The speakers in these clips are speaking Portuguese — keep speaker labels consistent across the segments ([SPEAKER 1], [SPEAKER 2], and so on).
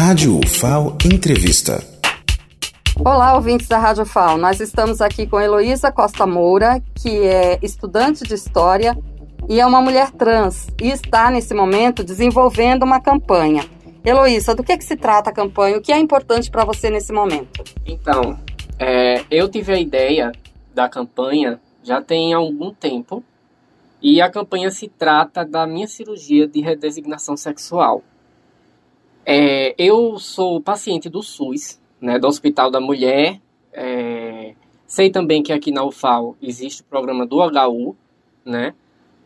[SPEAKER 1] Rádio UFAO Entrevista.
[SPEAKER 2] Olá, ouvintes da Rádio FAO. Nós estamos aqui com Heloísa Costa Moura, que é estudante de História e é uma mulher trans e está, nesse momento, desenvolvendo uma campanha. Heloísa, do que, que se trata a campanha? O que é importante para você nesse momento?
[SPEAKER 3] Então, é, eu tive a ideia da campanha já tem algum tempo e a campanha se trata da minha cirurgia de redesignação sexual. É, eu sou paciente do SUS, né, do Hospital da Mulher. É, sei também que aqui na UFAL existe o programa do HU, né?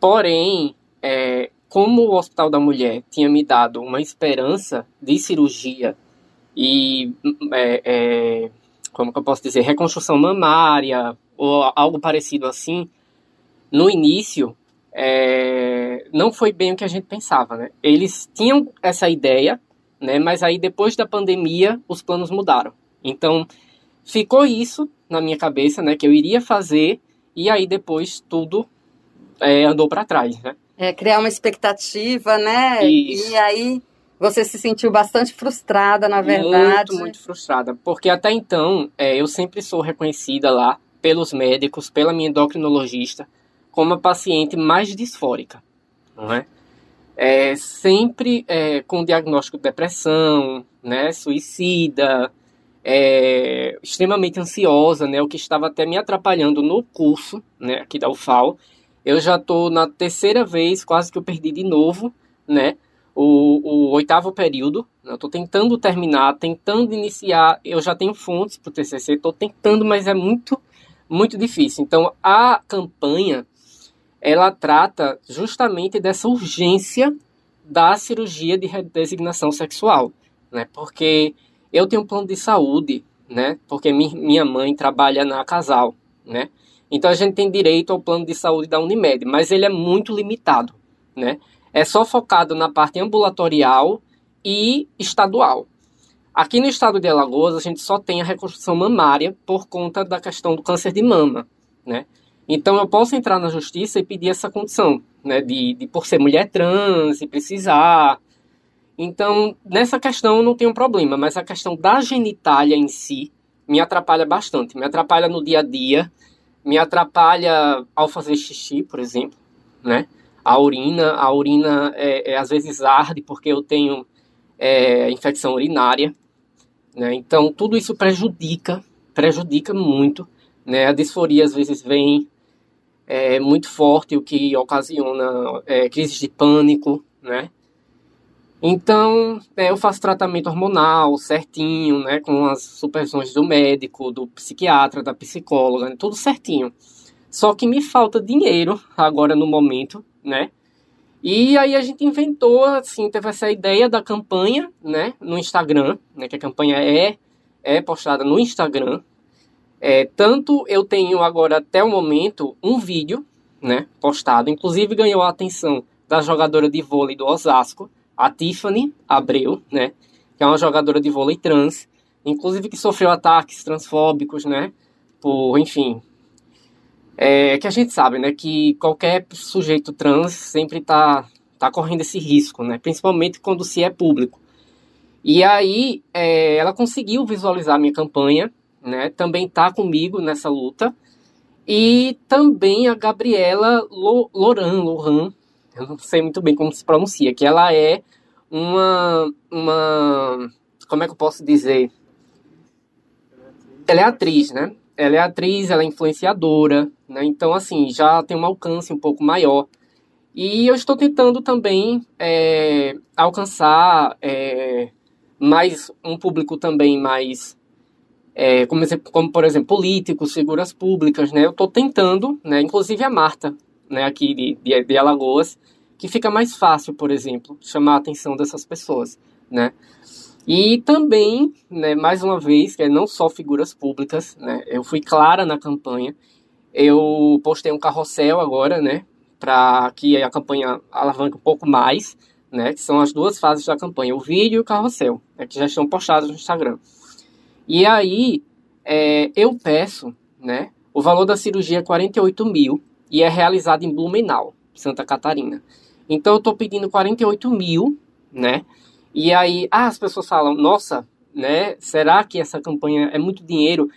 [SPEAKER 3] Porém, é, como o Hospital da Mulher tinha me dado uma esperança de cirurgia e, é, é, como que eu posso dizer, reconstrução mamária ou algo parecido assim, no início, é, não foi bem o que a gente pensava, né? Eles tinham essa ideia, né? Mas aí depois da pandemia os planos mudaram. Então ficou isso na minha cabeça, né? Que eu iria fazer e aí depois tudo é, andou para trás, né?
[SPEAKER 2] É, criar uma expectativa, né?
[SPEAKER 3] Isso.
[SPEAKER 2] E aí você se sentiu bastante frustrada, na verdade.
[SPEAKER 3] Muito, muito frustrada. Porque até então é, eu sempre sou reconhecida lá pelos médicos, pela minha endocrinologista, como a paciente mais disfórica, não é? É sempre é, com diagnóstico de depressão, né, suicida, é, extremamente ansiosa, né, o que estava até me atrapalhando no curso, né, aqui da UFAL. Eu já estou na terceira vez, quase que eu perdi de novo, né, o, o oitavo período. Eu estou tentando terminar, tentando iniciar. Eu já tenho fontes para o TCC, estou tentando, mas é muito, muito difícil. Então, a campanha ela trata justamente dessa urgência da cirurgia de redesignação sexual, né? Porque eu tenho um plano de saúde, né? Porque minha mãe trabalha na Casal, né? Então a gente tem direito ao plano de saúde da Unimed, mas ele é muito limitado, né? É só focado na parte ambulatorial e estadual. Aqui no estado de Alagoas a gente só tem a reconstrução mamária por conta da questão do câncer de mama, né? Então eu posso entrar na justiça e pedir essa condição, né, de, de por ser mulher trans e precisar. Então, nessa questão não tem um problema, mas a questão da genitália em si me atrapalha bastante. Me atrapalha no dia a dia, me atrapalha ao fazer xixi, por exemplo, né? A urina, a urina é, é às vezes arde porque eu tenho é, infecção urinária, né? Então tudo isso prejudica, prejudica muito, né? A disforia às vezes vem é muito forte, o que ocasiona é, crises de pânico, né? Então, é, eu faço tratamento hormonal certinho, né? Com as supervisões do médico, do psiquiatra, da psicóloga, né, tudo certinho. Só que me falta dinheiro agora no momento, né? E aí a gente inventou, assim, teve essa ideia da campanha, né? No Instagram, né? Que a campanha é, é postada no Instagram, é, tanto eu tenho agora até o momento um vídeo, né, postado, inclusive ganhou a atenção da jogadora de vôlei do Osasco, a Tiffany Abreu, né, que é uma jogadora de vôlei trans, inclusive que sofreu ataques transfóbicos, né, por, enfim, é, que a gente sabe, né, que qualquer sujeito trans sempre está tá correndo esse risco, né, principalmente quando se é público. E aí, é, ela conseguiu visualizar a minha campanha, né, também está comigo nessa luta. E também a Gabriela Loran, Loran, eu não sei muito bem como se pronuncia, que ela é uma, uma, como é que eu posso dizer? Ela é atriz, né? Ela é atriz, ela é influenciadora, né? Então, assim, já tem um alcance um pouco maior. E eu estou tentando também é, alcançar é, mais um público também mais é, como, como, por exemplo, políticos, figuras públicas, né? Eu estou tentando, né? Inclusive a Marta, né? Aqui de, de, de, Alagoas, que fica mais fácil, por exemplo, chamar a atenção dessas pessoas, né? E também, né? Mais uma vez, que é não só figuras públicas, né? Eu fui clara na campanha. Eu postei um carrossel agora, né? Para que a campanha alavanque um pouco mais, né? Que são as duas fases da campanha, o vídeo e o carrossel, né, que já estão postados no Instagram. E aí, é, eu peço, né? O valor da cirurgia é 48 mil e é realizado em Blumenau, Santa Catarina. Então, eu estou pedindo 48 mil, né? E aí, ah, as pessoas falam, nossa, né? Será que essa campanha é muito dinheiro?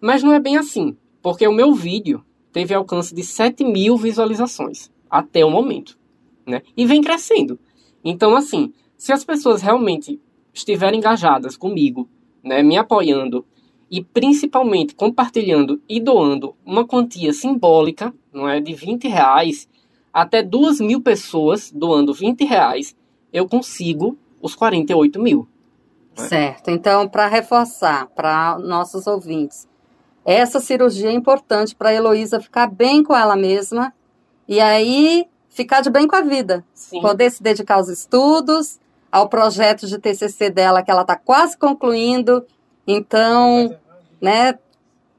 [SPEAKER 3] Mas não é bem assim, porque o meu vídeo teve alcance de 7 mil visualizações até o momento, né? E vem crescendo. Então, assim, se as pessoas realmente estiverem engajadas comigo, né, me apoiando e principalmente compartilhando e doando uma quantia simbólica, não é, de 20 reais, até duas mil pessoas doando 20 reais, eu consigo os 48 mil.
[SPEAKER 2] Né? Certo. Então, para reforçar para nossos ouvintes, essa cirurgia é importante para a Heloísa ficar bem com ela mesma e aí ficar de bem com a vida. Sim. Poder se dedicar aos estudos, ao projeto de TCC dela que ela está quase concluindo. Então, né,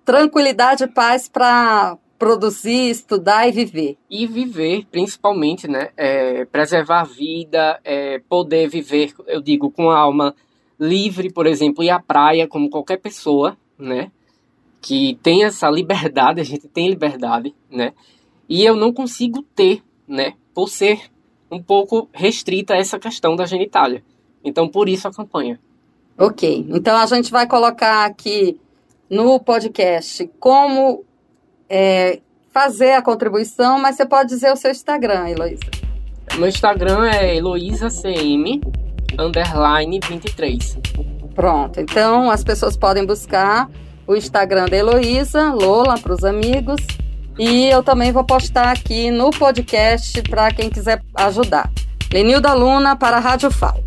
[SPEAKER 2] tranquilidade e paz para produzir, estudar e viver.
[SPEAKER 3] E viver, principalmente, né? É, preservar a vida, é, poder viver, eu digo, com a alma livre, por exemplo, ir à praia como qualquer pessoa, né? Que tem essa liberdade, a gente tem liberdade, né? E eu não consigo ter, né? Por ser um pouco restrita a essa questão da genitália. Então, por isso a campanha.
[SPEAKER 2] Ok. Então, a gente vai colocar aqui no podcast como é, fazer a contribuição, mas você pode dizer o seu Instagram, Heloísa.
[SPEAKER 3] Meu Instagram é heloísacm, underline 23.
[SPEAKER 2] Pronto, então as pessoas podem buscar o Instagram da Heloísa, Lola, para os amigos. E eu também vou postar aqui no podcast para quem quiser ajudar. Lenilda Luna para a Rádio FAO.